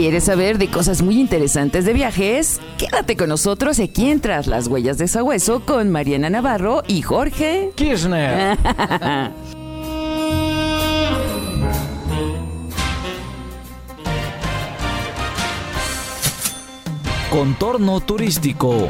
¿Quieres saber de cosas muy interesantes de viajes? Quédate con nosotros aquí en Tras las Huellas de Sabueso con Mariana Navarro y Jorge Kirchner. Contorno turístico.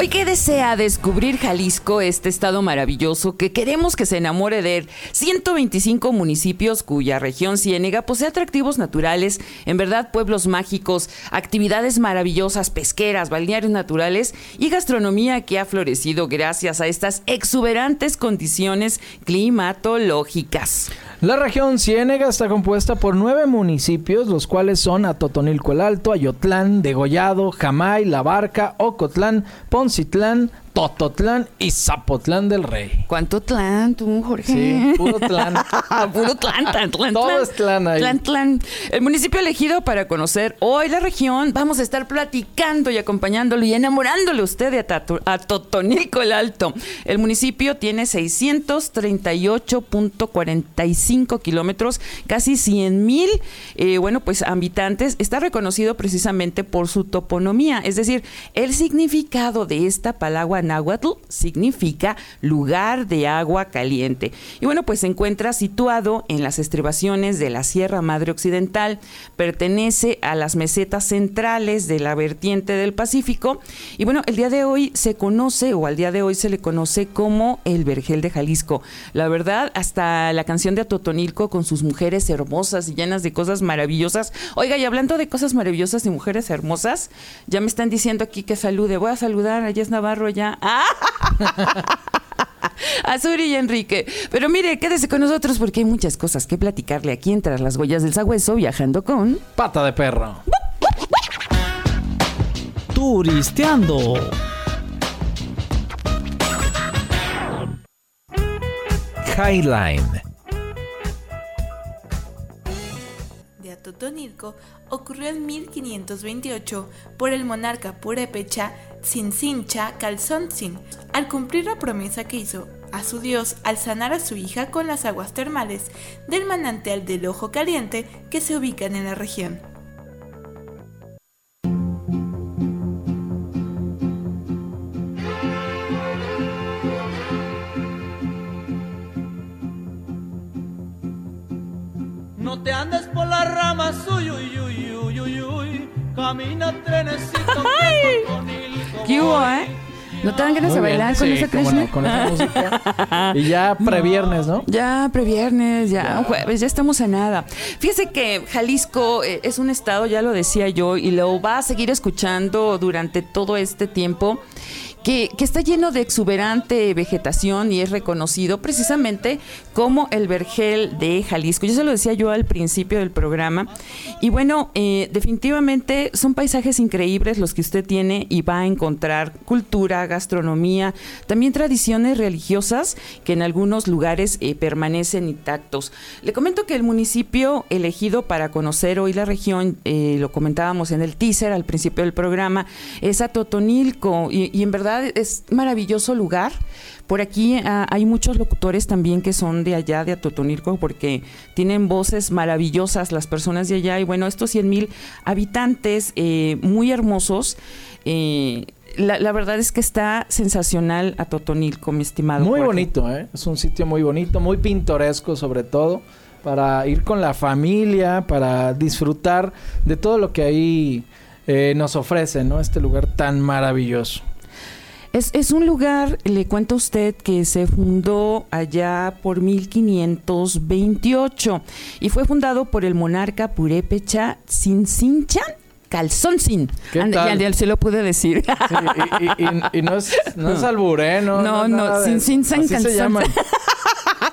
Hoy que desea descubrir Jalisco, este estado maravilloso que queremos que se enamore de él. 125 municipios cuya región ciénega posee atractivos naturales, en verdad pueblos mágicos, actividades maravillosas, pesqueras, balnearios naturales y gastronomía que ha florecido gracias a estas exuberantes condiciones climatológicas. La región Ciénega está compuesta por nueve municipios, los cuales son Atotonilco el Alto, Ayotlán, Degollado, Jamay, La Barca, Ocotlán, Poncitlán, Tototlán y Zapotlán del Rey. ¿Cuánto tlán tú, Jorge? Sí, puro tlán. puro tlán, tlán, tlán. Todo es tlán ahí. Tlán, tlán. El municipio elegido para conocer hoy la región, vamos a estar platicando y acompañándolo y enamorándole a usted de a Totonilco el Alto. El municipio tiene 638.45 kilómetros, casi 100 mil, eh, bueno, pues habitantes. Está reconocido precisamente por su toponomía, es decir, el significado de esta palabra náhuatl significa lugar de agua caliente. Y bueno, pues se encuentra situado en las estribaciones de la Sierra Madre Occidental, pertenece a las mesetas centrales de la vertiente del Pacífico. Y bueno, el día de hoy se conoce, o al día de hoy se le conoce como el Vergel de Jalisco. La verdad, hasta la canción de Atotonilco con sus mujeres hermosas y llenas de cosas maravillosas. Oiga, y hablando de cosas maravillosas y mujeres hermosas, ya me están diciendo aquí que salude. Voy a saludar a Jess Navarro ya. ¡Ah! a Suri y Enrique. Pero mire, quédese con nosotros porque hay muchas cosas que platicarle aquí en Tras las huellas del sagüeso viajando con... Pata de perro. Turisteando. Highline. de Atotonilco ocurrió en 1528 por el monarca purépecha Tzintzintla Calzontzin, al cumplir la promesa que hizo a su dios al sanar a su hija con las aguas termales del manantial del Ojo Caliente que se ubican en la región. No te andes por las ramas, uy, uy, uy, uy, uy, uy. Camina trenecito. Totonilco ¿Qué hubo, eh? ¿No te dan ganas de bailar con Sí, esa no, con esa música. Y ya previernes, ¿no? Ya, previernes, ya, jueves, ya estamos a nada. Fíjese que Jalisco eh, es un estado, ya lo decía yo, y lo va a seguir escuchando durante todo este tiempo. Que, está lleno de exuberante vegetación y es reconocido precisamente como el vergel de Jalisco. Yo se lo decía yo al principio del programa. Y bueno, eh, definitivamente son paisajes increíbles los que usted tiene y va a encontrar cultura, gastronomía, también tradiciones religiosas que en algunos lugares eh, permanecen intactos. Le comento que el municipio elegido para conocer hoy la región, eh, lo comentábamos en el teaser al principio del programa, es Atotonilco y en verdad es maravilloso lugar. Por aquí ah, hay muchos locutores también que son de allá, de Atotonilco, porque tienen voces maravillosas las personas de allá. Y bueno, estos 100 mil habitantes eh, muy hermosos. eh, la, la verdad es que está sensacional a Totonilco, mi estimado. Muy Jorge. bonito, ¿eh? Es un sitio muy bonito, muy pintoresco sobre todo, para ir con la familia, para disfrutar de todo lo que ahí eh, nos ofrece, ¿no? Este lugar tan maravilloso. Es, es un lugar, le cuento a usted, que se fundó allá por 1528 y fue fundado por el monarca purépecha Tzintzintlan Calzoncin. ¿Qué Anda, tal? Se lo pude decir. Sí, y, y- y- y no es, no es albur, ¿eh? No, No, no, sin- sin- sin llaman.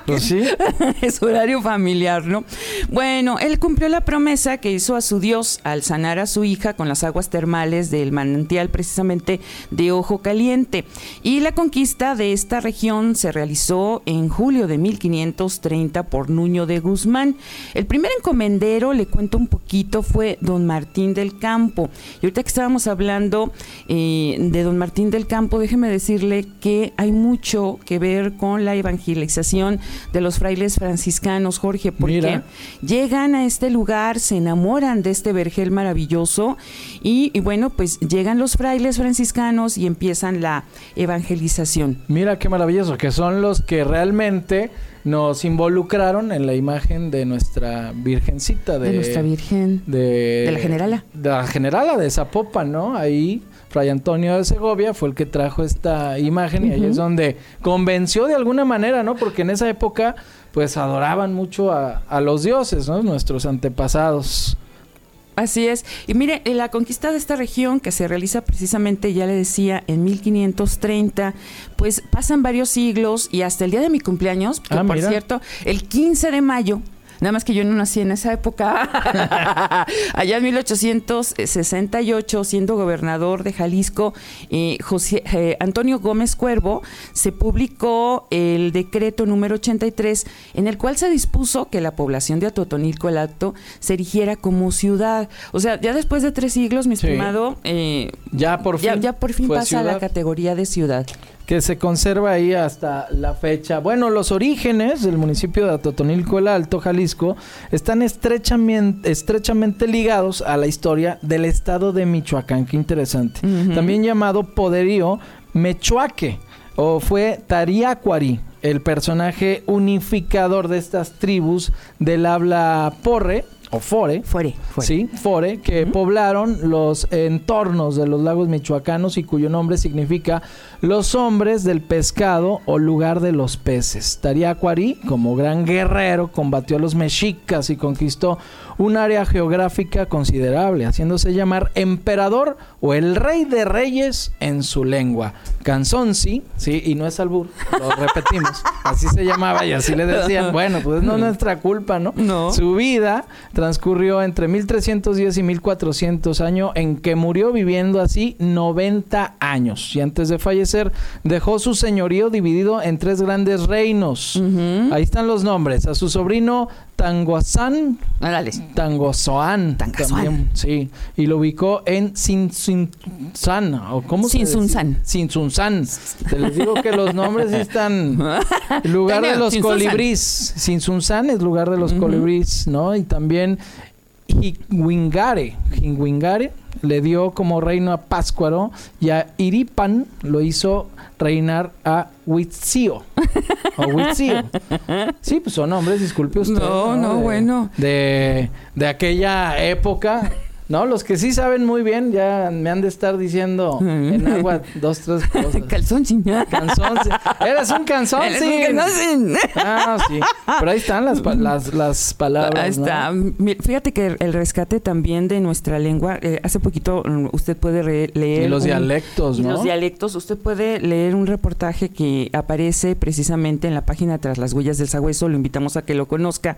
Pues es horario familiar, ¿no? Bueno, él cumplió la promesa que hizo a su Dios al sanar a su hija con las aguas termales del manantial precisamente de Ojo Caliente. Y la conquista de esta región se realizó en julio de 1530 por Nuño de Guzmán. El primer encomendero, le cuento un poquito, fue don Martín del Campo. Y ahorita que estábamos hablando eh, de don Martín del Campo, déjeme decirle que hay mucho que ver con la evangelización de los frailes franciscanos, Jorge, porque Mira. llegan a este lugar, se enamoran de este vergel maravilloso y, y bueno, pues llegan los frailes franciscanos y empiezan la evangelización. Mira qué maravilloso, que son los que realmente nos involucraron en la imagen de nuestra virgencita de, De nuestra Virgen. de, De la Generala. de la generala de Zapopan, ¿no? Ahí Fray Antonio de Segovia fue el que trajo esta imagen y ahí es donde convenció de alguna manera, ¿no? Porque en esa época pues adoraban mucho a, a los dioses, ¿no? Nuestros antepasados. Así es. Y mire, en la conquista de esta región que se realiza precisamente, ya le decía, en 1530, pues pasan varios siglos y hasta el día de mi cumpleaños, que Ah, por mira. cierto, el 15 de mayo, Nada más que yo no nací en esa época. Allá en 1868, siendo gobernador de Jalisco, eh, José, eh, Antonio Gómez Cuervo, se publicó el decreto número 83, en el cual se dispuso que la población de Atotonilco el Alto se erigiera como ciudad. O sea, ya después de tres siglos, mi Sí. estimado, eh, Ya por fin. ya, ya por fin pasa a la categoría de ciudad. Que se conserva ahí hasta la fecha. Bueno, los orígenes del municipio de Atotonilco el Alto, Jalisco, están estrechamente, estrechamente ligados a la historia del estado de Michoacán. Qué interesante. También llamado poderío Mechuaque o fue Tariacuari, el personaje unificador de estas tribus del habla porre o fore. Fuere, fuere. Sí, Fore, que poblaron los entornos de los lagos michoacanos y cuyo nombre significa los hombres del pescado o lugar de los peces. Tariacuari, como gran guerrero, combatió a los mexicas y conquistó un área geográfica considerable, haciéndose llamar emperador o el rey de reyes en su lengua. Canzonsi, sí, y no es albur, lo repetimos, así se llamaba y así le decían. Bueno, pues no es nuestra culpa, ¿no? No. Su vida transcurrió entre 1310 y 1400 años en que murió viviendo así 90 años. Y antes de fallecer dejó su señorío dividido en tres grandes reinos. Ahí están los nombres. A su sobrino Tangoazán, Órale. Tangozoán. Tangazoán. también, Sí. Y lo ubicó en Sinsunzán. ¿O cómo se Sinsunzán. Sinsunzán. Te les digo que los nombres están... Lugar de los colibrís. Sinsunzán es lugar de los colibrís, ¿no? Y también Hingwingare. Hingwingare le dio como reino a Páscuaro y a Iripan lo hizo reinar a Huitzio. o Huitzio. Sí, pues son nombres, disculpe usted. No, no, De- bueno. De, de aquella época. No, los que sí saben muy bien ya me han de estar diciendo en agua dos, tres cosas. Calzón sí. Eres un canzón, Eres un calzón. Ah, sí. Pero ahí están las, las, las palabras. Ahí ¿no? está. Mi- Fíjate que el rescate también de nuestra lengua, eh, hace poquito mm, usted puede leer... Y los un- dialectos, ¿no? los dialectos, usted puede leer un reportaje que aparece precisamente en la página Tras las huellas del sagüeso, lo invitamos a que lo conozca.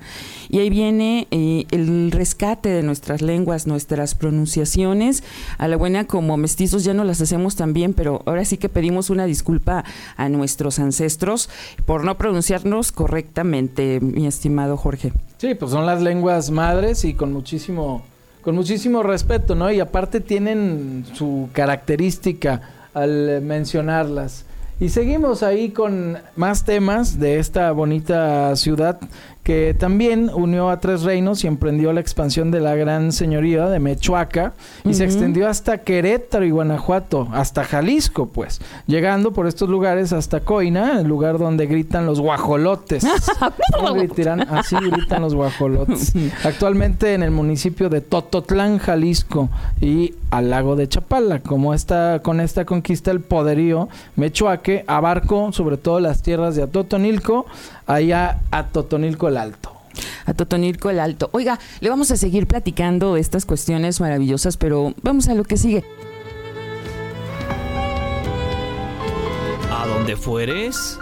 Y ahí viene eh, el rescate de nuestras lenguas, nuestras pronunciaciones. A la buena como mestizos ya no las hacemos tan bien, pero ahora sí que pedimos una disculpa a nuestros ancestros por no pronunciarnos correctamente, mi estimado Jorge. Sí, pues son las lenguas madres y con muchísimo, con muchísimo respeto, ¿no? Y aparte tienen su característica al mencionarlas. Y seguimos ahí con más temas de esta bonita ciudad que también unió a tres reinos y emprendió la expansión de la gran señoría de Mechuaca y se extendió hasta Querétaro y Guanajuato, hasta Jalisco, pues, llegando por estos lugares hasta Coina, el lugar donde gritan los guajolotes. ¿Cómo gritarán? Así gritan los guajolotes. Actualmente en el municipio de Tototlán, Jalisco y al lago de Chapala. Como esta, con esta conquista el poderío Mechuaque abarcó sobre todo las tierras de Atotonilco, allá a Totonilco el Alto. a Totonilco el Alto. Oiga, le vamos a seguir platicando de estas cuestiones maravillosas, pero vamos a lo que sigue. A donde fueres.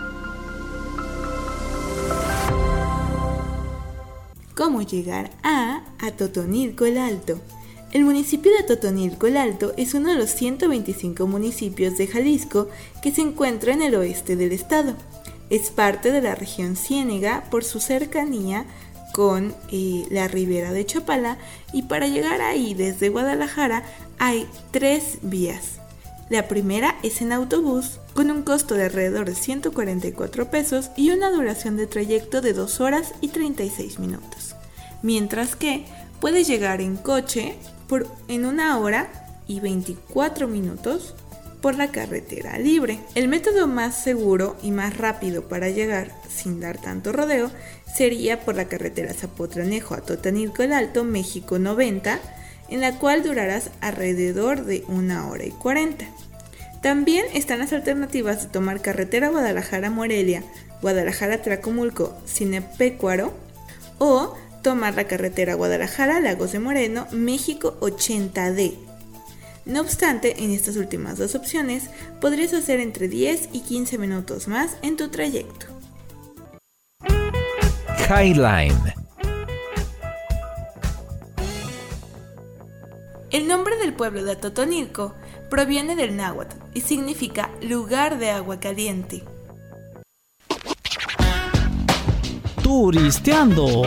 cómo llegar a Atotonilco el Alto. El municipio de Atotonilco el Alto es uno de los 125 municipios de Jalisco que se encuentra en el oeste del estado. Es parte de la región Ciénega por su cercanía con eh, la ribera de Chapala y para llegar ahí desde Guadalajara hay tres vías. La primera es en autobús con un costo de alrededor de 144 pesos y una duración de trayecto de 2 horas y 36 minutos. Mientras que puedes llegar en coche por, en una hora y 24 minutos por la carretera libre. El método más seguro y más rápido para llegar sin dar tanto rodeo sería por la carretera Zapotranejo a Totanilco el Alto, México 90, en la cual durarás alrededor de una hora y 40. También están las alternativas de tomar carretera Guadalajara-Morelia, Guadalajara-Tracomulco, Cinepecuaro o tomar la carretera Guadalajara-Lagos de Moreno, México 80D. No obstante, en estas últimas dos opciones podrías hacer entre 10 y 15 minutos más en tu trayecto. Highline. El nombre del pueblo de Atotonilco proviene del náhuatl y significa lugar de agua caliente. Turisteando.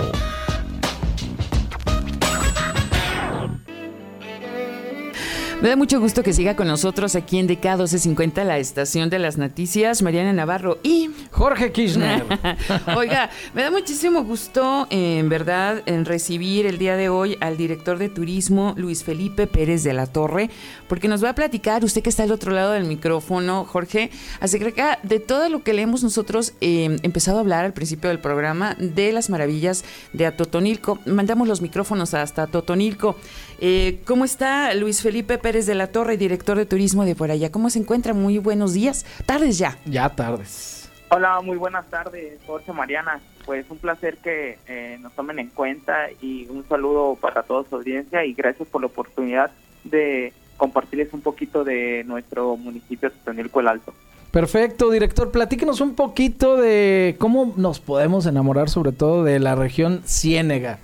Me da mucho gusto que siga con nosotros aquí en DK 1250, la estación de las noticias, Mariana Navarro y Jorge Kirchner. Oiga, me da muchísimo gusto, en verdad, en recibir el día de hoy al director de turismo, Luis Felipe Pérez de la Torre, porque nos va a platicar, usted que está al otro lado del micrófono, Jorge, acerca de todo lo que le hemos nosotros eh, empezado a hablar al principio del programa de las maravillas de Atotonilco. Mandamos los micrófonos hasta Atotonilco. Eh, ¿Cómo está Luis Felipe Pérez de la Torre, director de turismo de por allá? ¿Cómo se encuentra? Muy buenos días. Tardes ya. Ya tardes. Hola, muy buenas tardes, Jorge Mariana. Pues un placer que eh, nos tomen en cuenta y un saludo para toda su audiencia y gracias por la oportunidad de compartirles un poquito de nuestro municipio de Totonilco el Alto. Perfecto, director. Platíquenos un poquito de cómo nos podemos enamorar, sobre todo de la región Ciénega.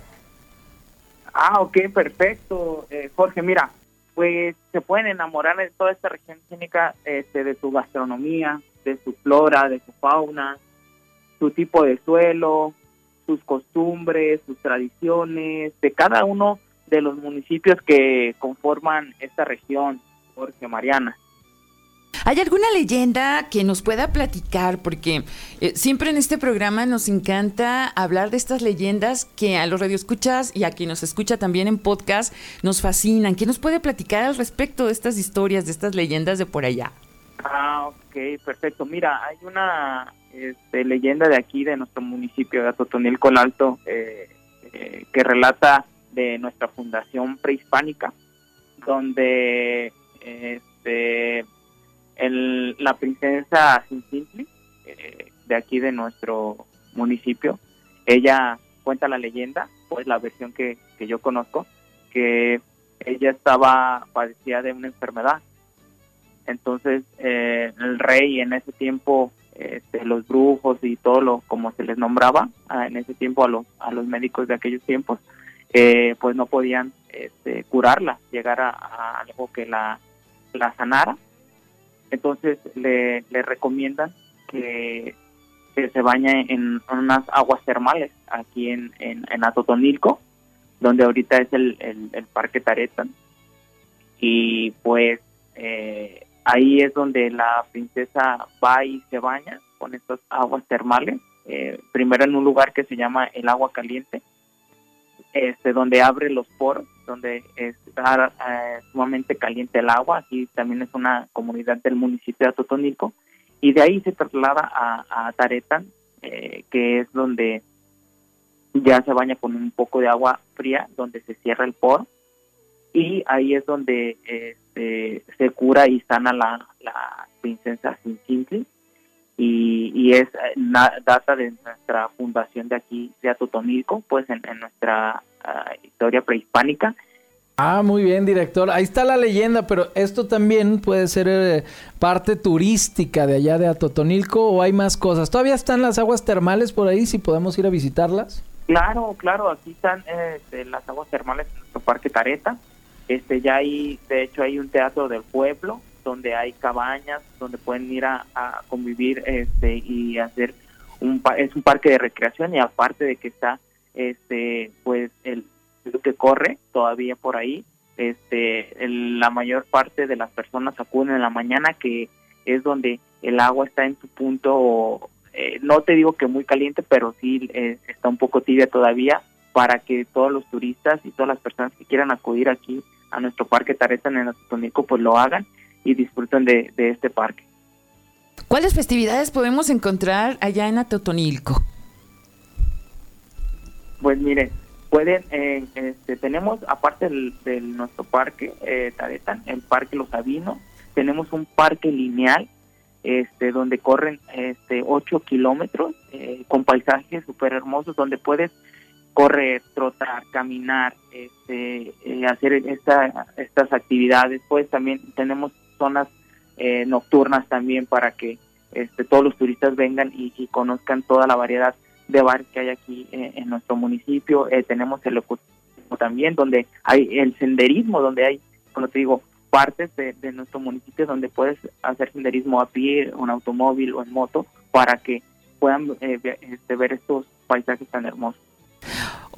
Ah, ok, perfecto. Eh, Jorge, mira, pues se pueden enamorar de toda esta región cínica, este, de su gastronomía, de su flora, de su fauna, su tipo de suelo, sus costumbres, sus tradiciones, de cada uno de los municipios que conforman esta región, Jorge Mariana. ¿Hay alguna leyenda que nos pueda platicar? Porque eh, siempre en este programa nos encanta hablar de estas leyendas que a los radioescuchas y a quien nos escucha también en podcast nos fascinan. ¿Qué nos puede platicar al respecto de estas historias, de estas leyendas de por allá? Ah, ok, perfecto. Mira, hay una este, leyenda de aquí, de nuestro municipio de Atotonilco Alto, eh, eh, que relata de nuestra fundación prehispánica, donde este, la princesa Cincintli, eh, de aquí de nuestro municipio, ella cuenta la leyenda, pues la versión que, yo conozco, que ella estaba padecía de una enfermedad. Entonces eh, el rey en ese tiempo, este, los brujos y todo lo como se les nombraba ah, en ese tiempo a los médicos de aquellos tiempos, eh, pues no podían este, curarla, llegar a, algo que la, la sanara entonces le, le recomiendan que, que, se bañe en unas aguas termales aquí en, en, en Atotonilco, donde ahorita es el, el, el Parque Taretan. Y pues eh, ahí es donde la princesa va y se baña con estas aguas termales, eh, primero en un lugar que se llama el agua caliente, este, donde abre los poros, donde está eh, sumamente caliente el agua, aquí también es una comunidad del municipio de Atotonilco, y de ahí se traslada a, Taretan, eh, que es donde ya se baña con un poco de agua fría, donde se cierra el poro, y ahí es donde este, se cura y sana la, la princesa Cincintli, y, y es na, data de nuestra fundación de aquí de Atotonilco, pues en, en nuestra uh, historia prehispánica. Ah, muy bien, director. Ahí está la leyenda, pero esto también puede ser eh, parte turística de allá de Atotonilco o hay más cosas. ¿Todavía están las aguas termales por ahí si podemos ir a visitarlas? Claro, claro, aquí están este, las aguas termales en nuestro parque Tareta. Este, ya hay, de hecho, hay un teatro del pueblo donde hay cabañas, donde pueden ir a, convivir este, y hacer un es un parque de recreación y aparte de que está este pues el río que corre todavía por ahí este el- la mayor parte de las personas acuden en la mañana que es donde el agua está en su punto eh, no te digo que muy caliente pero sí eh, está un poco tibia todavía para que todos los turistas y todas las personas que quieran acudir aquí a nuestro parque Tareta en el Atotónico pues lo hagan y disfruten de, de este parque ¿Cuáles festividades podemos encontrar allá en Atotonilco? Pues mire, pueden, eh, este, tenemos aparte del, de nuestro parque eh, Taretan, el parque Los Sabinos, tenemos un parque lineal este, donde corren este, 8 kilómetros eh, con paisajes súper hermosos donde puedes correr, trotar, caminar, este, eh, hacer esta, estas actividades. Pues también tenemos zonas eh, nocturnas también para que este, todos los turistas vengan y, y conozcan toda la variedad de bares que hay aquí eh, en nuestro municipio. Eh, tenemos el ecoturismo también, donde hay el senderismo, donde hay, como te digo, partes de, nuestro municipio donde puedes hacer senderismo a pie, en automóvil o en moto, para que puedan eh, este, ver estos paisajes tan hermosos.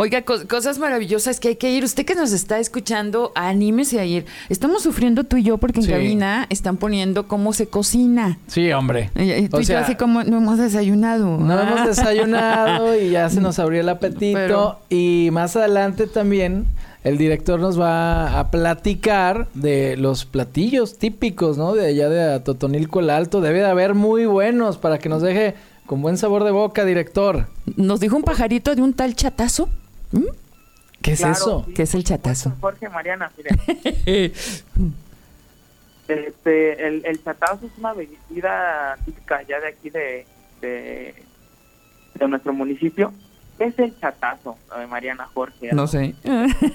Oiga, co- cosas maravillosas que hay que ir. Usted que nos está escuchando, anímese a ir. Estamos sufriendo tú y yo porque en Sí. cabina están poniendo cómo se cocina. Sí, hombre. Y, tú O y yo así como no hemos desayunado. No Ah. hemos desayunado y ya se nos abrió el apetito. Pero- Y más adelante también el director nos va a platicar de los platillos típicos, ¿no? De allá de Atotonilco el Alto. Debe de haber muy buenos para que nos deje con buen sabor de boca, director. Nos dijo un pajarito de un tal chatazo. ¿Mm? ¿Qué es Claro, eso? sí, ¿Qué es el chatazo? Jorge Mariana, mire, este, el, el chatazo es una bebida típica ya de aquí de, de, de nuestro municipio. ¿Qué es el chatazo, eh, Mariana Jorge? No sé.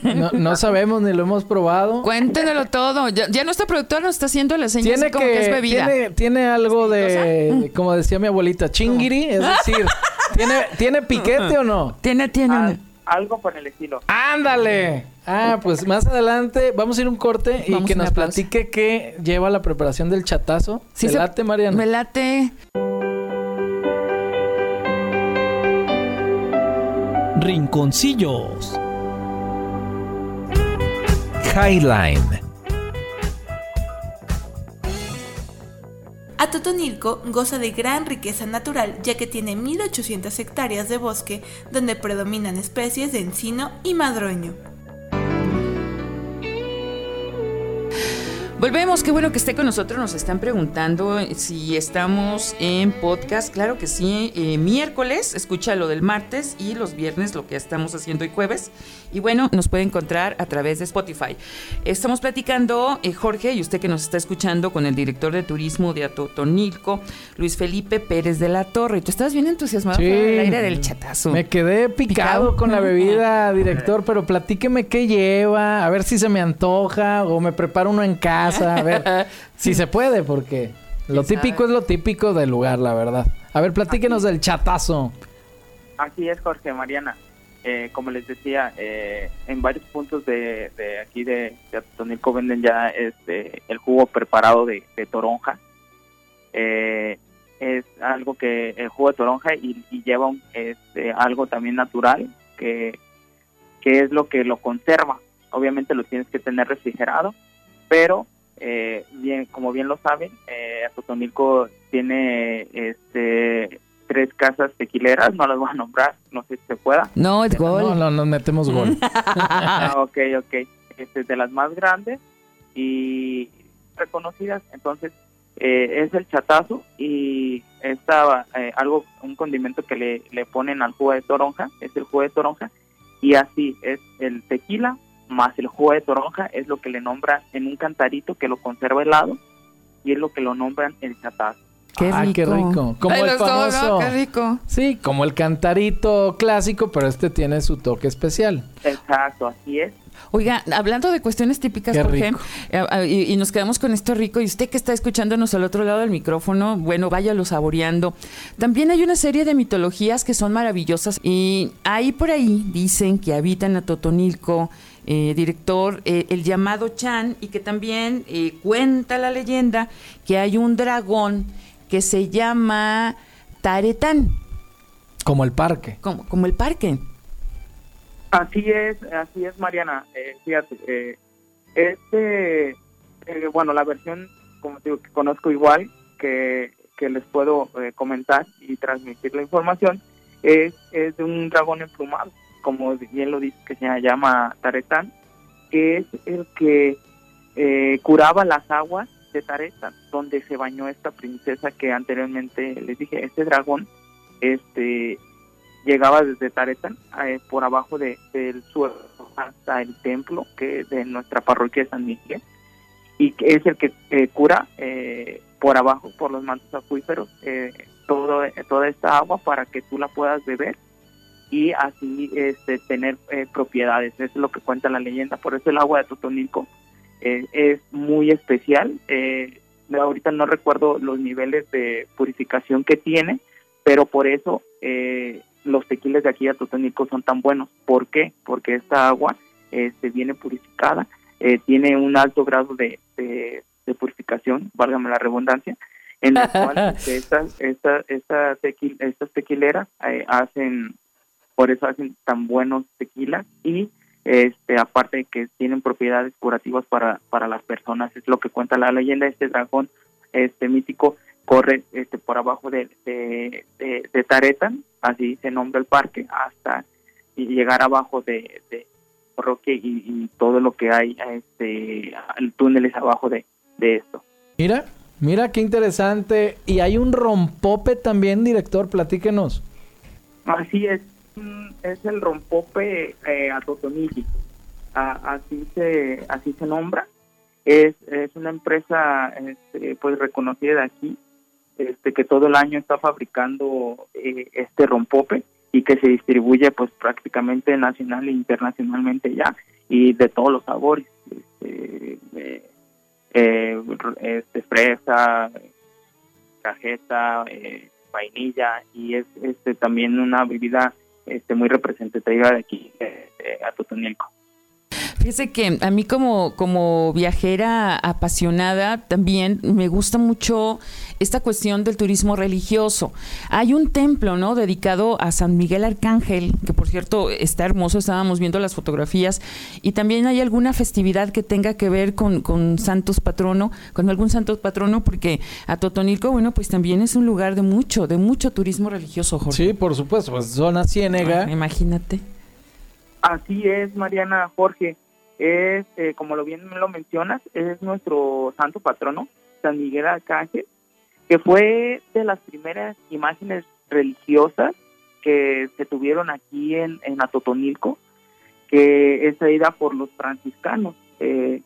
No, no sabemos ni lo hemos probado. Cuéntenlo todo. Ya, ya nuestra productora nos está haciendo la señal Tiene como que, es bebida. tiene, tiene algo de, de- como decía mi abuelita, chingiri, es decir, ¿tiene, ¿tiene piquete o no? Tiene, tiene. Ah, algo por el estilo. ¡Ándale! Ah, pues más adelante vamos a ir a un corte y Vamos que nos pausa. platique qué lleva la preparación del chatazo. Sí ¿Te se- late, Mariana? Me late. Rinconcillos. Highline. Atotonilco goza de gran riqueza natural ya que tiene 1.800 hectáreas de bosque donde predominan especies de encino y madroño. Volvemos, qué bueno que esté con nosotros. Nos están preguntando si estamos en podcast. Claro que sí. eh, miércoles, escucha lo del martes y los viernes lo que estamos haciendo hoy jueves. Y bueno, nos puede encontrar a través de Spotify. Estamos platicando, eh, Jorge, y usted que nos está escuchando, con el director de turismo de Atotonilco, Luis Felipe Pérez de la Torre. Tú estabas bien entusiasmado Sí. con el aire del chatazo. Me quedé picado, Picado. con la bebida, director, pero platíqueme qué lleva, a ver si se me antoja o me preparo uno en casa, a ver si se puede, porque lo ¿Quién típico sabe? es lo típico del lugar, la verdad. A ver, platíquenos del chatazo. Así es, Jorge Mariana. Eh, como les decía, eh, en varios puntos de, de aquí de, de venden ya este el jugo preparado de, de toronja. Eh, es algo que el jugo de toronja y, y lleva un, este, algo también natural que, que es lo que lo conserva. Obviamente lo tienes que tener refrigerado, pero eh, bien como bien lo saben, eh, Atotonilco tiene este tres casas tequileras, no las voy a nombrar, no sé si se pueda. No, es gol. No, no, nos metemos gol. Ah, ok, ok. Este, de las más grandes y reconocidas. Entonces, eh, es el chatazo y esta, eh, algo, un condimento que le, le ponen al jugo de toronja, es el jugo de toronja. Y así es el tequila más el jugo de toronja, es lo que le nombran en un cantarito que lo conserva helado y es lo que lo nombran el chatazo. Qué Ah, qué rico. Como Ay, el los dos, ¿no? famoso. Qué rico. Sí, como el cantarito clásico, pero este tiene su toque especial. Exacto, así es. Oiga, hablando de cuestiones típicas, rico. eh, eh, y, y nos quedamos con esto rico, y usted que está escuchándonos al otro lado del micrófono, bueno, váyalo saboreando. También hay una serie de mitologías que son maravillosas, y ahí por ahí dicen que habitan a Totonilco, eh, director, eh, el llamado Chan, y que también eh, cuenta la leyenda que hay un dragón que se llama Taretán, Como el parque. como, como el parque. Así es, así es, Mariana. Eh, fíjate, eh, este, eh, bueno, la versión, como te digo, que conozco igual, que, que les puedo eh, comentar y transmitir la información, es, es de un dragón emplumado, como bien lo dice, que se llama Taretán, que es el que eh, curaba las aguas de Taretán, donde se bañó esta princesa que anteriormente les dije, este dragón, este llegaba desde Taretán eh, por abajo de, del suelo hasta el templo que de nuestra parroquia de San Miguel y que es el que eh, cura eh, por abajo por los mantos acuíferos todo toda esta agua para que tú la puedas beber y así este tener eh, propiedades eso es lo que cuenta la leyenda por eso el agua de Totonilco eh, es muy especial eh, ahorita no recuerdo los niveles de purificación que tiene pero por eso eh, los tequiles de aquí de Totonilco son tan buenos. ¿Por qué? Porque esta agua este, viene purificada, eh, tiene un alto grado de, de, de purificación, válgame la redundancia, en la cual estas, esta, esta tequil- estas tequileras eh, hacen, por eso hacen tan buenos tequilas y este aparte de que tienen propiedades curativas para, para las personas, es lo que cuenta la leyenda, este dragón este mítico corre este por abajo de, de, de, de Taretan, así se nombra el parque, hasta y llegar abajo de, de Roque y, y todo lo que hay, este, el túneles abajo de, de esto. Mira, mira qué interesante. Y hay un rompope también, director, platíquenos. Así es, es el rompope eh, a Totonilli, A- así se así se nombra. Es, es una empresa este, pues reconocida aquí, este que todo el año está fabricando eh, este rompope y que se distribuye pues prácticamente nacional e internacionalmente ya y de todos los sabores, este, eh, eh, este fresa, cajeta, vainilla y es este también una bebida este muy representativa de aquí de, de Atotonilco. Fíjese que a mí como, como viajera apasionada también me gusta mucho esta cuestión del turismo religioso. Hay un templo, ¿no? Dedicado a San Miguel Arcángel, que por cierto está hermoso, estábamos viendo las fotografías, y también hay alguna festividad que tenga que ver con, con santos patrono, con algún santo patrono, porque a Totonilco, bueno, pues también es un lugar de mucho, de mucho turismo religioso, Jorge. Sí, por supuesto, pues zona ciénega. Ah, imagínate. Así es, Mariana Jorge. Es, eh, como lo bien lo mencionas, es nuestro santo patrono, San Miguel Arcángel, que fue de las primeras imágenes religiosas que se tuvieron aquí en, en Atotonilco, que es traída por los franciscanos. eh,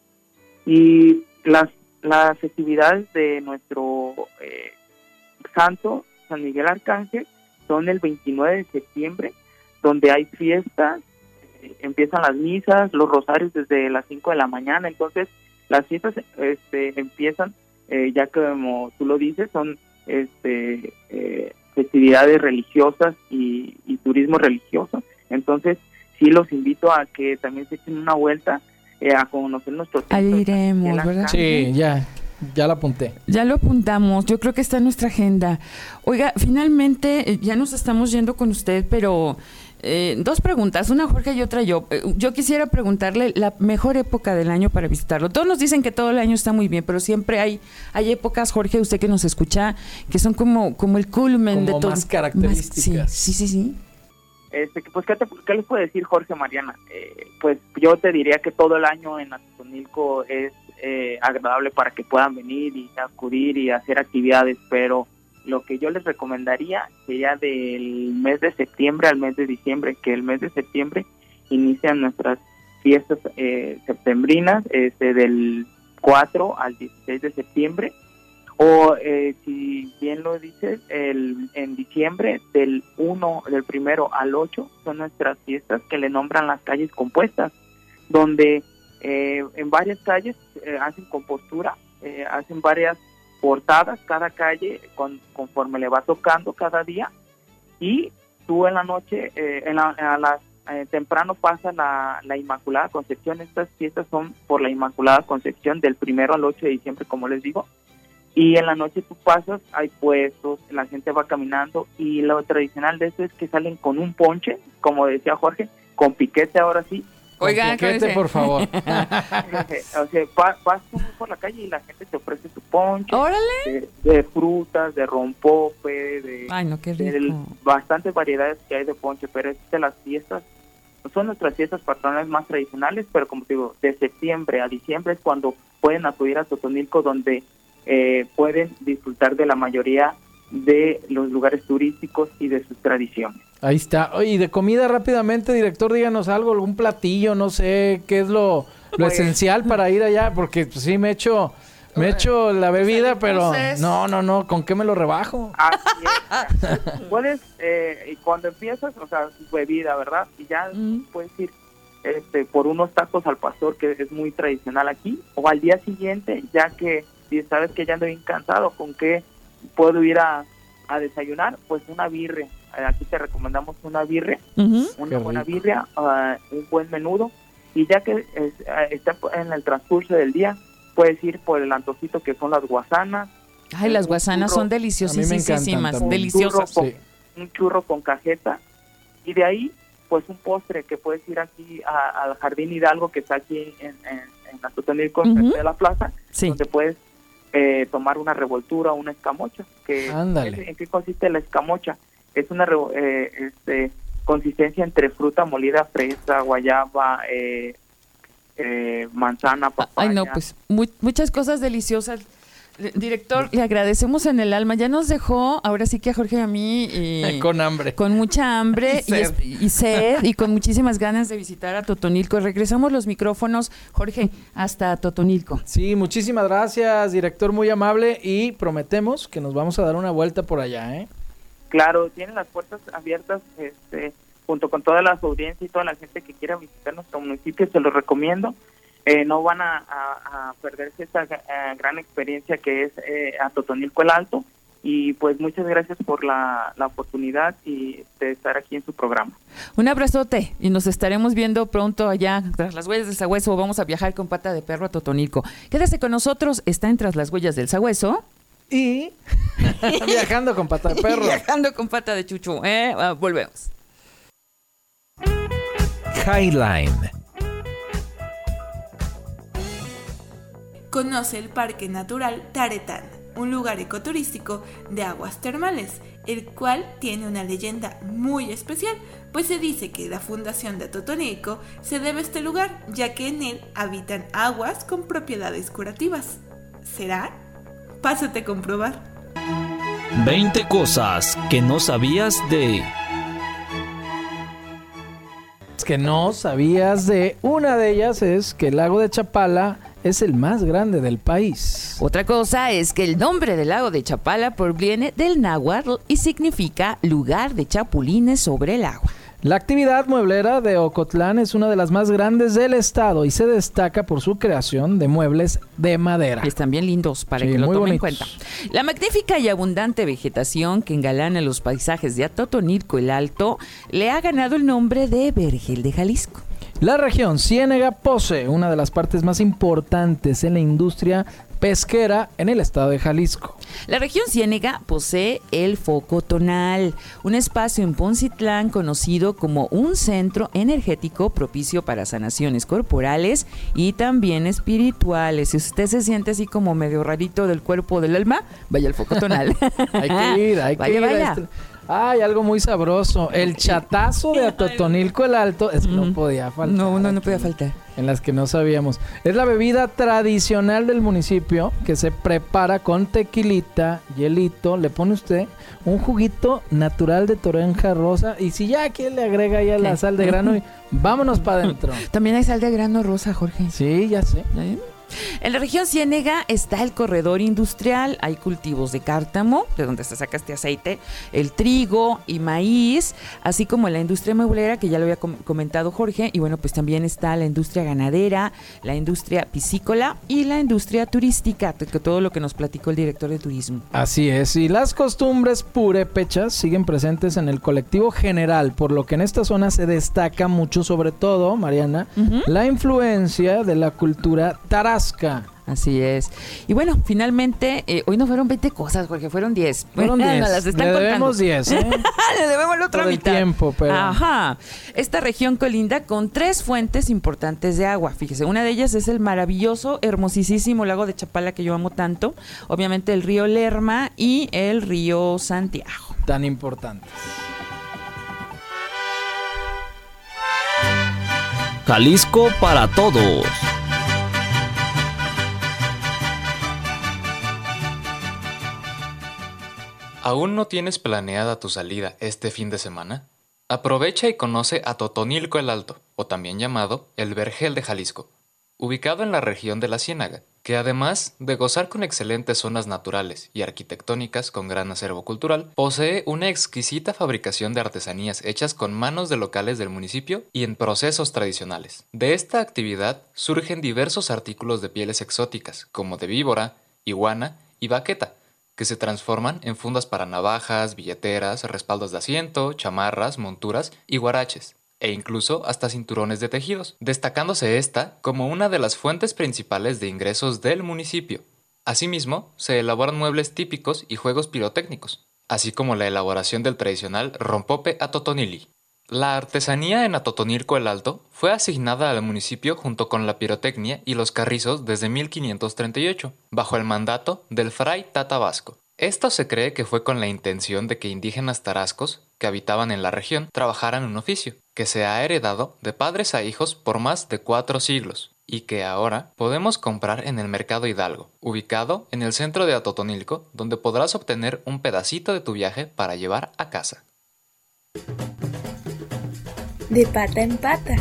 y las, las festividades de nuestro eh, santo, San Miguel Arcángel, son el 29 de septiembre, donde hay fiestas empiezan las misas, los rosarios desde las 5 de la mañana, entonces las fiestas este, empiezan, eh, ya que como tú lo dices, son este, eh, festividades religiosas y, y turismo religioso, entonces sí los invito a que también se echen una vuelta eh, a conocer nuestro. Ahí iremos. Sí, ya, ya la apunté. Ya lo apuntamos, yo creo que está en nuestra agenda. Oiga, finalmente eh, ya nos estamos yendo con usted, pero eh, dos preguntas, una Jorge y otra yo. Eh, Yo quisiera preguntarle la mejor época del año para visitarlo. Todos nos dicen que todo el año está muy bien, pero siempre hay hay épocas, Jorge, usted que nos escucha, que son como como el culmen de Como todo. más características. sí, sí, sí, sí. Este, pues, ¿qué, te- qué les puedo decir, Jorge Mariana? Eh, pues yo te diría que todo el año en Atotonilco es eh, agradable para que puedan venir y acudir y hacer actividades, pero lo que yo les recomendaría sería del mes de septiembre al mes de diciembre, que el mes de septiembre inician nuestras fiestas eh, septembrinas, este, del 4 al 16 de septiembre, O eh, si bien lo dices, el, en diciembre del 1, del primero al 8 son nuestras fiestas que le nombran las calles compuestas, donde eh, en varias calles eh, hacen compostura, eh, hacen varias portadas cada calle con, conforme le va tocando cada día y tú en la noche, eh, en la, a las eh, temprano pasa la, la Inmaculada Concepción. Estas fiestas son por la Inmaculada Concepción del primero al 8 de diciembre, como les digo. Y en la noche tú pasas, hay puestos, la gente va caminando y lo tradicional de esto es que salen con un ponche, como decía Jorge, con piquete ahora sí. Oiga, Piquete, por favor. o sea, va- vas tú por la calle y la gente te ofrece su ponche Órale. de, de frutas, de rompope, de, Ay, no, qué de rico. bastantes variedades que hay de ponche, pero es de las fiestas, son nuestras fiestas patronales más tradicionales, pero como te digo, de septiembre a diciembre es cuando pueden acudir a Totonilco, donde eh, pueden disfrutar de la mayoría de los lugares turísticos y de sus tradiciones. Ahí está. Oye, y de comida rápidamente, director, díganos algo, algún platillo, no sé, qué es lo, lo Pues- esencial para ir allá, porque pues, sí me echo, me echo la bebida, pero no, no, no, ¿con qué me lo rebajo? Así es. puedes, eh, y cuando empiezas, o sea, bebida, ¿verdad? Y ya Mm. puedes ir este, por unos tacos al pastor, que es muy tradicional aquí, o al día siguiente, ya que si sabes que ya ando bien cansado, ¿con qué puedo ir a, a desayunar? Pues una birria. Eh, Aquí te recomendamos una birria, Ujú. una Qué buena rico. birria, ah, un buen menudo, y ya que es- ah, está en el transcurso del día, puedes ir por el antojito que son las guasanas, Ay, las guasanas churro. son deliciosísimas, deliciosas. Sí. un churro con cajeta y de ahí pues un postre que puedes ir aquí al Jardín Hidalgo que está aquí en, en, en la Totonilco, Ujú. frente de la plaza, Sí. donde puedes eh, tomar una revoltura, una escamocha. Que, Ándale. ¿En qué consiste la escamocha? Es una eh, este, consistencia entre fruta molida, fresa, guayaba, eh, eh, manzana, papaya. Ay, no, pues mu- muchas cosas deliciosas. Le- Director, le agradecemos en el alma. Ya nos dejó, ahora sí que a Jorge y a mí, eh, Con hambre. con mucha hambre Y y, sed. y sed y con muchísimas ganas de visitar a Totonilco. Regresamos los micrófonos, Jorge, hasta Totonilco. Sí, muchísimas gracias, director, muy amable, y prometemos que nos vamos a dar una vuelta por allá, ¿eh? Claro, tienen las puertas abiertas este, junto con toda la audiencia y toda la gente que quiera visitar nuestro municipio, se los recomiendo. Eh, no van a, a- a perderse esta eh, gran experiencia que es eh, a Totonilco el Alto. Y pues muchas gracias por la, la oportunidad y de estar aquí en su programa. Un abrazote y nos estaremos viendo pronto allá tras las huellas del Sagüeso. Vamos a viajar con pata de perro a Totonilco. Quédese con nosotros, está en tras las huellas del Sagüeso. Y viajando con pata de perro. Viajando con pata de chuchu, ¿eh? Ah, volvemos. Highline. Conoce el Parque Natural Taretán, un lugar ecoturístico de aguas termales, el cual tiene una leyenda muy especial, pues se dice que la fundación de Totonilco se debe a este lugar, ya que en él habitan aguas con propiedades curativas. ¿Será? Pásate a comprobar. 20 cosas que no sabías de... que no sabías de una de ellas es que el lago de Chapala es el más grande del país. Otra cosa es que el nombre del lago de Chapala proviene del náhuatl y significa lugar de chapulines sobre el agua. La actividad mueblera de Ocotlán es una de las más grandes del estado y se destaca por su creación de muebles de madera. Y están bien lindos para Sí, que lo tomen en cuenta. La magnífica y abundante vegetación que engalana los paisajes de Atotonilco el Alto le ha ganado el nombre de Vergel de Jalisco. La región Ciénega posee una de las partes más importantes en la industria pesquera en el estado de Jalisco. La región Ciénega posee el Foco Tonal, un espacio en Poncitlán conocido como un centro energético propicio para sanaciones corporales y también espirituales. Si usted se siente así como medio rarito del cuerpo o del alma, vaya al Foco Tonal. Hay que ir, hay que Vaya, ir. vaya. Ay, algo muy sabroso. El chatazo de Atotonilco el Alto. Es que no podía faltar. No, no, no podía faltar. En las que no sabíamos. Es la bebida tradicional del municipio que se prepara con tequilita, hielito. Le pone usted un juguito natural de toronja rosa. Y si ya aquí le agrega ya la sal de grano, y vámonos para adentro. También hay sal de grano rosa, Jorge. Sí, ya sé. ¿Eh? En la región Ciénega está el corredor industrial, hay cultivos de cártamo, de donde se saca este aceite, el trigo y maíz, así como la industria mueblera, que ya lo había com- comentado Jorge, y bueno, pues también está la industria ganadera, la industria piscícola y la industria turística, que todo lo que nos platicó el director de turismo. Así es, y las costumbres purépechas siguen presentes en el colectivo general, por lo que en esta zona se destaca mucho, sobre todo, Mariana, la influencia de la cultura tarasca. Así es. Y bueno, finalmente, eh, hoy no fueron 20 cosas, porque fueron 10. Fueron Bueno, 10. las están Le contando. debemos 10, ¿eh? Le debemos la otra Todo el mitad. tiempo, pero- Ajá. Esta región colinda con tres fuentes importantes de agua. Fíjese, una de ellas es el maravilloso, hermosísimo lago de Chapala que yo amo tanto. Obviamente el río Lerma y el río Santiago. Tan importante. Jalisco para todos. ¿Aún no tienes planeada tu salida este fin de semana? Aprovecha y conoce a Totonilco el Alto, o también llamado el Vergel de Jalisco, ubicado en la región de la Ciénaga, que además de gozar con excelentes zonas naturales y arquitectónicas con gran acervo cultural, posee una exquisita fabricación de artesanías hechas con manos de locales del municipio y en procesos tradicionales. De esta actividad surgen diversos artículos de pieles exóticas, como de víbora, iguana y baqueta, que se transforman en fundas para navajas, billeteras, respaldos de asiento, chamarras, monturas y guaraches, e incluso hasta cinturones de tejidos, destacándose esta como una de las fuentes principales de ingresos del municipio. Asimismo, se elaboran muebles típicos y juegos pirotécnicos, así como la elaboración del tradicional rompope atotonili. La artesanía en Atotonilco el Alto fue asignada al municipio junto con la pirotecnia y los carrizos desde 1538, bajo el mandato del fray Tata Vasco. Esto se cree que fue con la intención de que indígenas tarascos que habitaban en la región trabajaran un oficio, que se ha heredado de padres a hijos por más de cuatro siglos, y que ahora podemos comprar en el Mercado Hidalgo, ubicado en el centro de Atotonilco, donde podrás obtener un pedacito de tu viaje para llevar a casa. De pata en pata.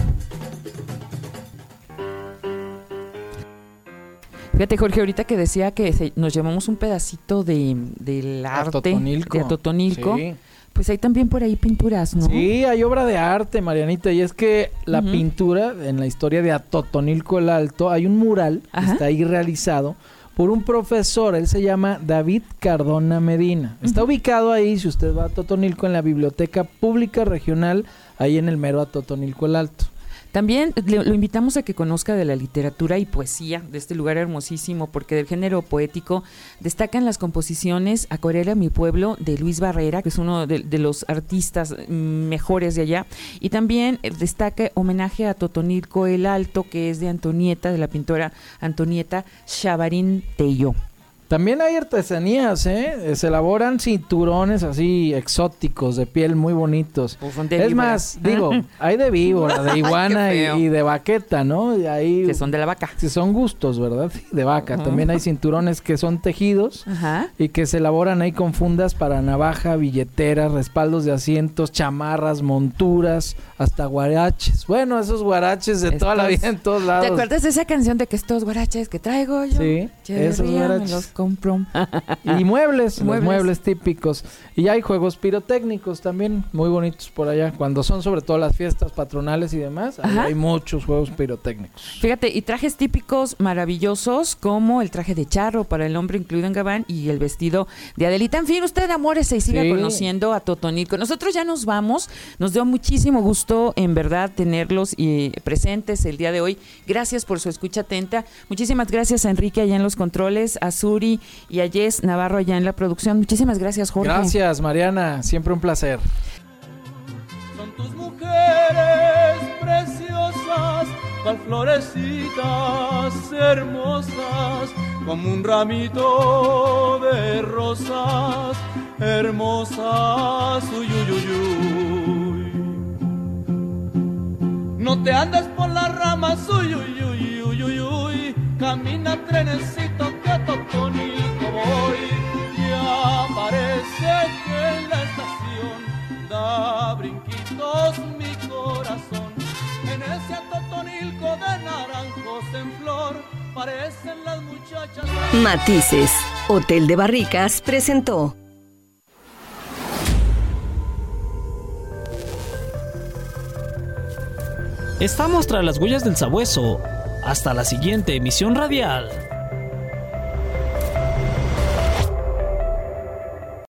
Fíjate, Jorge, ahorita que decía que se- nos llevamos un pedacito de, del arte Atotonilco. de Atotonilco, Sí. pues hay también por ahí pinturas, ¿no? Sí, hay obra de arte, Marianita, y es que la pintura en la historia de Atotonilco el Alto, hay un mural que está ahí realizado por un profesor, él se llama David Cardona Medina. Está ubicado ahí, si usted va a Totonilco, en la Biblioteca Pública Regional, ahí en el mero Atotonilco el Alto. También le- lo invitamos a que conozca de la literatura y poesía de este lugar hermosísimo, porque del género poético destacan las composiciones Acuarela mi pueblo de Luis Barrera, que es uno de, los artistas mejores de allá, y también eh, destaca homenaje a Totonilco el Alto, que es de Antonieta, de la pintora Antonieta Chavarín Tello. También hay artesanías, ¿eh? Se elaboran cinturones así exóticos, de piel muy bonitos. Pues de es víbora. más, digo, hay de víbora, de iguana y, de baqueta, ¿no? Y ahí, Que son de la vaca. que son gustos, ¿verdad? De vaca. También hay cinturones que son tejidos y que se elaboran ahí con fundas para navaja, billeteras, respaldos de asientos, chamarras, monturas, hasta guaraches. Bueno, esos guaraches de toda la vida en todos lados. ¿Te acuerdas de esa canción de que estos guaraches que traigo yo? Sí, esos guaraches. Los compro. Y muebles, los Muebles. muebles típicos. Y hay juegos pirotécnicos también, muy bonitos por allá. Cuando son sobre todo las fiestas patronales y demás, hay muchos juegos pirotécnicos. Fíjate, y trajes típicos maravillosos como el traje de charro para el hombre incluido en Gabán y el vestido de Adelita. En fin, usted amórese y siga Sí. conociendo a Totonilco. Nosotros ya nos vamos. Nos dio muchísimo gusto, en verdad, tenerlos eh, presentes el día de hoy. Gracias por su escucha atenta. Muchísimas gracias a Enrique allá en los controles, a Suri y a Jess Navarro allá en la producción. Muchísimas gracias, Jorge. Gracias, Mariana. Siempre un placer. Son tus mujeres preciosas, cual florecitas hermosas, como un ramito de rosas hermosas. Uy, uy, uy, uy. No te andes por las ramas, uy, uy, uy, uy, uy, uy. Camina trenecito Matices, Hotel de Barricas presentó. Estamos tras las huellas del sabueso. Hasta la siguiente emisión radial.